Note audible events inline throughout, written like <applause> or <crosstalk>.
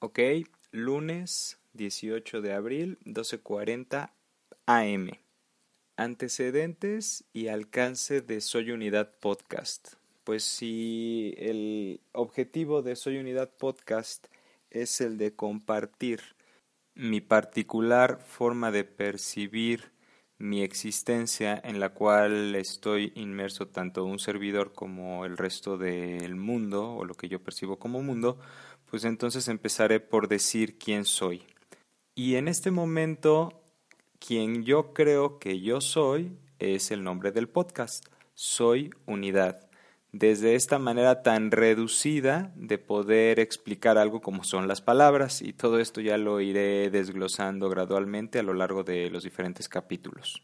Ok, lunes 18 de abril, 12.40 AM. Antecedentes y alcance de Soy Unidad Podcast. Pues si el objetivo de Soy Unidad Podcast es el de compartir mi particular forma de percibir mi existencia en la cual estoy inmerso tanto un servidor como el resto del mundo o lo que yo percibo como mundo, pues entonces empezaré por decir quién soy. Y en este momento, quien yo creo que yo soy es el nombre del podcast. Soy unidad. Desde esta manera tan reducida de poder explicar algo como son las palabras y todo esto ya lo iré desglosando gradualmente a lo largo de los diferentes capítulos.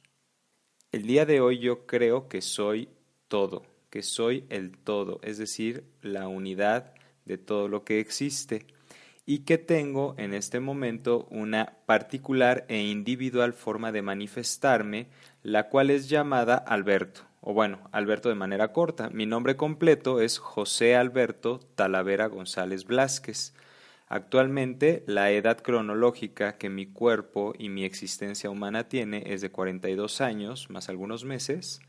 El día de hoy yo creo que soy todo, que soy el todo, es decir, la unidad de todo lo que existe y que tengo en este momento una particular e individual forma de manifestarme, la cual es llamada Alberto, o bueno, Alberto de manera corta. Mi nombre completo es José Alberto Talavera González Blasquez. Actualmente la edad cronológica que mi cuerpo y mi existencia humana tiene es de 42 años más algunos meses.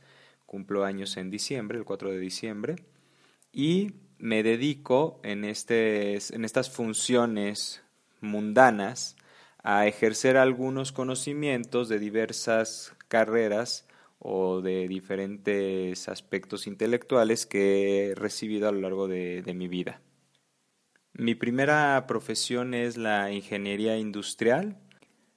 Cumplo años en diciembre, el 4 de diciembre. Y me dedico en, en estas funciones mundanas a ejercer algunos conocimientos de diversas carreras o de diferentes aspectos intelectuales que he recibido a lo largo de, de mi vida. Mi primera profesión es la ingeniería industrial,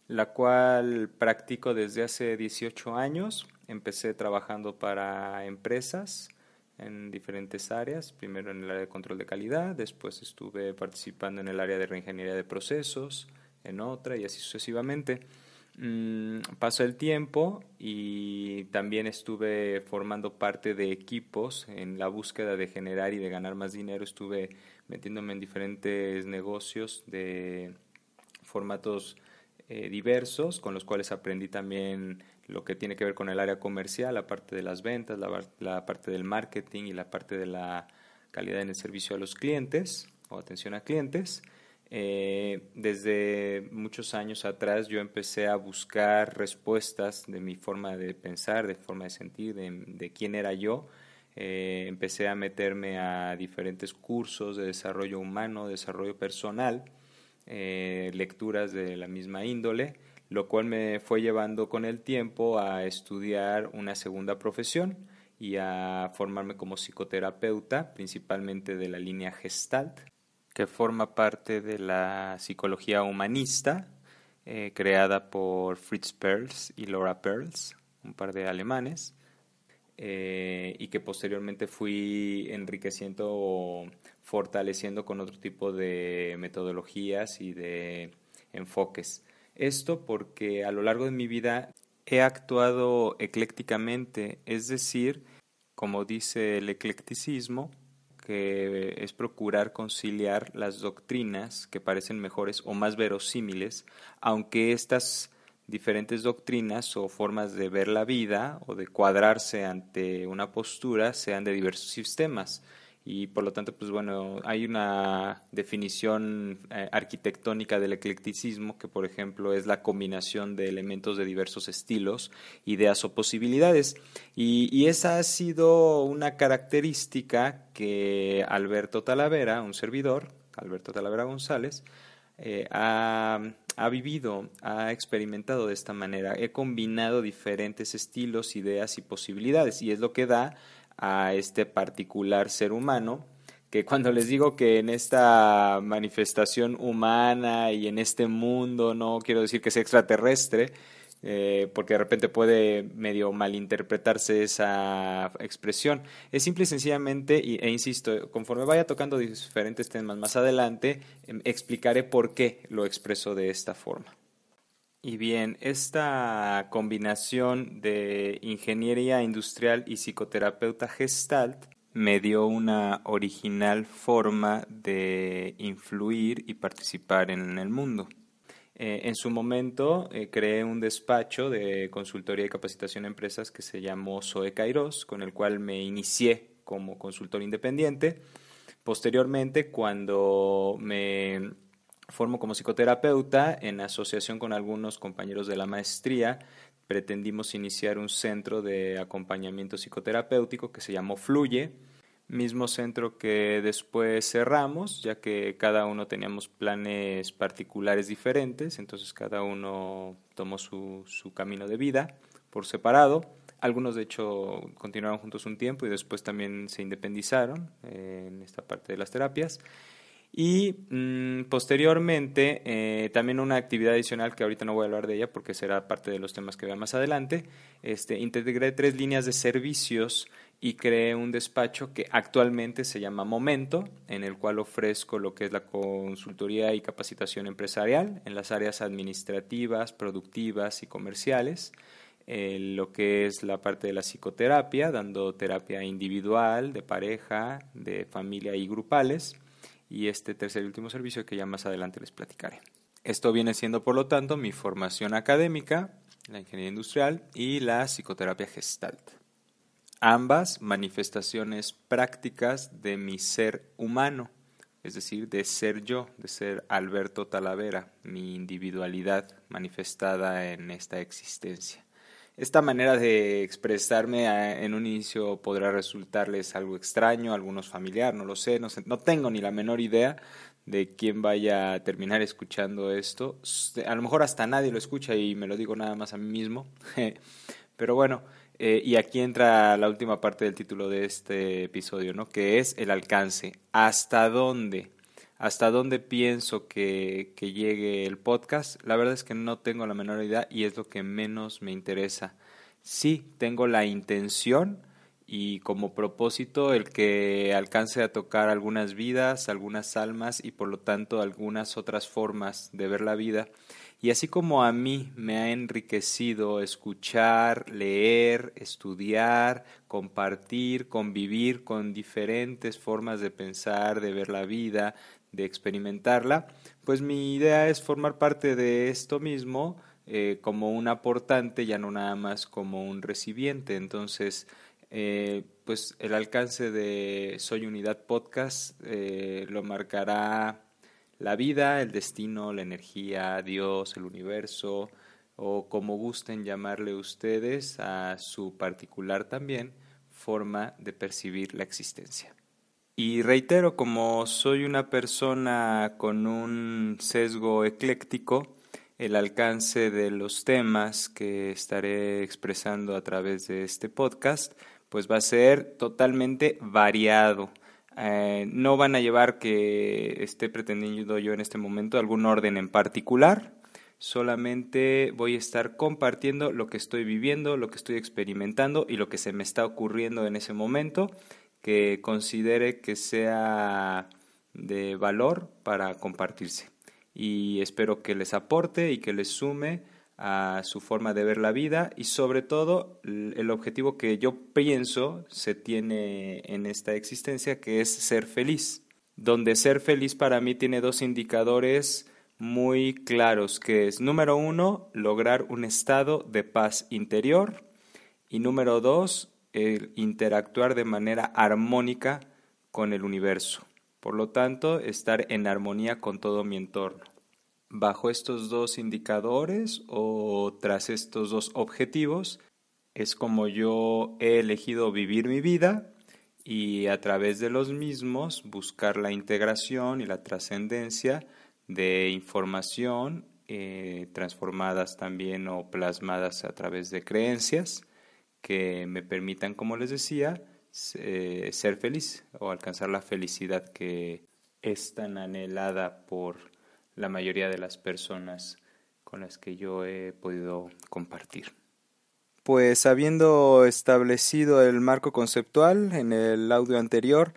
la cual practico desde hace 18 años. Empecé trabajando para empresas en diferentes áreas, primero en el área de control de calidad, después estuve participando en el área de reingeniería de procesos, en otra y así sucesivamente. Mm, pasó el tiempo y también estuve formando parte de equipos en la búsqueda de generar y de ganar más dinero. Estuve metiéndome en diferentes negocios de formatos eh, diversos, con los cuales aprendí también lo que tiene que ver con el área comercial, la parte de las ventas, la, parte del marketing y la parte de la calidad en el servicio a los clientes o atención a clientes. Eh, desde muchos años atrás yo empecé a buscar respuestas de mi forma de pensar, de forma de sentir, de, quién era yo. Eh, empecé a meterme a diferentes cursos de desarrollo humano, desarrollo personal, eh, lecturas de la misma índole lo cual me fue llevando con el tiempo a estudiar una segunda profesión y a formarme como psicoterapeuta, principalmente de la línea Gestalt, que forma parte de la psicología humanista, eh, creada por Fritz Perls y Laura Perls, un par de alemanes, eh, y que posteriormente fui enriqueciendo fortaleciendo con otro tipo de metodologías y de enfoques. Esto porque a lo largo de mi vida he actuado eclécticamente, es decir, como dice el eclecticismo, que es procurar conciliar las doctrinas que parecen mejores o más verosímiles, aunque estas diferentes doctrinas o formas de ver la vida o de cuadrarse ante una postura sean de diversos sistemas y por lo tanto, pues bueno, hay una definición eh, arquitectónica del eclecticismo que, por ejemplo, es la combinación de elementos de diversos estilos, ideas o posibilidades. Y, esa ha sido una característica que Alberto Talavera, un servidor, Alberto Talavera González, eh, ha, ha vivido, ha experimentado de esta manera. He combinado diferentes estilos, ideas y posibilidades y es lo que da a este particular ser humano, que cuando les digo que en esta manifestación humana y en este mundo, no quiero decir que sea extraterrestre, eh, porque de repente puede medio malinterpretarse esa expresión. Es simple y sencillamente, e insisto, conforme vaya tocando diferentes temas más adelante, em, explicaré por qué lo expreso de esta forma. Y bien, esta combinación de ingeniería industrial y psicoterapeuta gestalt me dio una original forma de influir y participar en el mundo. Eh, en su momento eh, creé un despacho de consultoría y capacitación a empresas que se llamó Zoe Kairos, con el cual me inicié como consultor independiente. Posteriormente, cuando me formo como psicoterapeuta en asociación con algunos compañeros de la maestría. Pretendimos iniciar un centro de acompañamiento psicoterapéutico que se llamó Fluye, mismo centro que después cerramos, ya que cada uno teníamos planes particulares diferentes, entonces cada uno tomó su, su camino de vida por separado. Algunos, de hecho, continuaron juntos un tiempo y después también se independizaron eh, en esta parte de las terapias. Y mm, posteriormente, eh, también una actividad adicional que ahorita no voy a hablar de ella porque será parte de los temas que vean más adelante, este, integré tres líneas de servicios y creé un despacho que actualmente se llama Momento, en el cual ofrezco lo que es la consultoría y capacitación empresarial en las áreas administrativas, productivas y comerciales. Eh, lo que es la parte de la psicoterapia, dando terapia individual, de pareja, de familia y grupales, y este tercer y último servicio que ya más adelante les platicaré. Esto viene siendo, por lo tanto, mi formación académica, la ingeniería industrial y la psicoterapia gestalt. Ambas manifestaciones prácticas de mi ser humano, es decir, de ser yo, de ser Alberto Talavera, mi individualidad manifestada en esta existencia. Esta manera de expresarme eh, en un inicio podrá resultarles algo extraño, algunos familiar, no lo sé, no sé, no tengo ni la menor idea de quién vaya a terminar escuchando esto. A lo mejor hasta nadie lo escucha y me lo digo nada más a mí mismo. <laughs> Pero bueno, eh, y aquí entra la última parte del título de este episodio, ¿no? Que es el alcance. ¿Hasta dónde? Hasta dónde pienso que, llegue el podcast, la verdad es que no tengo la menor idea y es lo que menos me interesa. Sí, tengo la intención y como propósito el que alcance a tocar algunas vidas, algunas almas y por lo tanto algunas otras formas de ver la vida. Y así como a mí me ha enriquecido escuchar, leer, estudiar, compartir, convivir con diferentes formas de pensar, de ver la vida, de experimentarla, pues mi idea es formar parte de esto mismo eh, como un aportante, ya no nada más como un recipiente. Entonces, eh, pues el alcance de Soy Unidad Podcast eh, lo marcará la vida, el destino, la energía, Dios, el universo, o como gusten llamarle ustedes a su particular también forma de percibir la existencia. Y reitero, como soy una persona con un sesgo ecléctico, el alcance de los temas que estaré expresando a través de este podcast, pues va a ser totalmente variado. Eh, no van a llevar que esté pretendiendo yo en este momento algún orden en particular, solamente voy a estar compartiendo lo que estoy viviendo, lo que estoy experimentando y lo que se me está ocurriendo en ese momento que considere que sea de valor para compartirse. Y espero que les aporte y que les sume a su forma de ver la vida y sobre todo el objetivo que yo pienso se tiene en esta existencia que es ser feliz. Donde ser feliz para mí tiene dos indicadores muy claros que es número uno lograr un estado de paz interior y número dos interactuar de manera armónica con el universo. Por lo tanto, estar en armonía con todo mi entorno. Bajo estos dos indicadores o tras estos dos objetivos es como yo he elegido vivir mi vida y a través de los mismos buscar la integración y la trascendencia de información eh, transformadas también o plasmadas a través de creencias que me permitan, como les decía, eh, ser feliz o alcanzar la felicidad que es tan anhelada por la mayoría de las personas con las que yo he podido compartir. Pues habiendo establecido el marco conceptual en el audio anterior,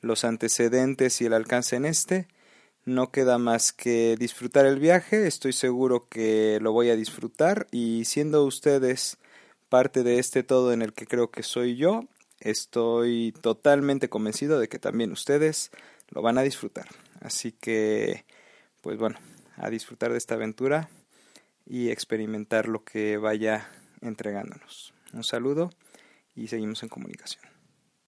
los antecedentes y el alcance en este, no queda más que disfrutar el viaje, estoy seguro que lo voy a disfrutar y siendo ustedes parte de este todo en el que creo que soy yo, estoy totalmente convencido de que también ustedes lo van a disfrutar. Así que, pues bueno, a disfrutar de esta aventura y experimentar lo que vaya entregándonos. Un saludo y seguimos en comunicación.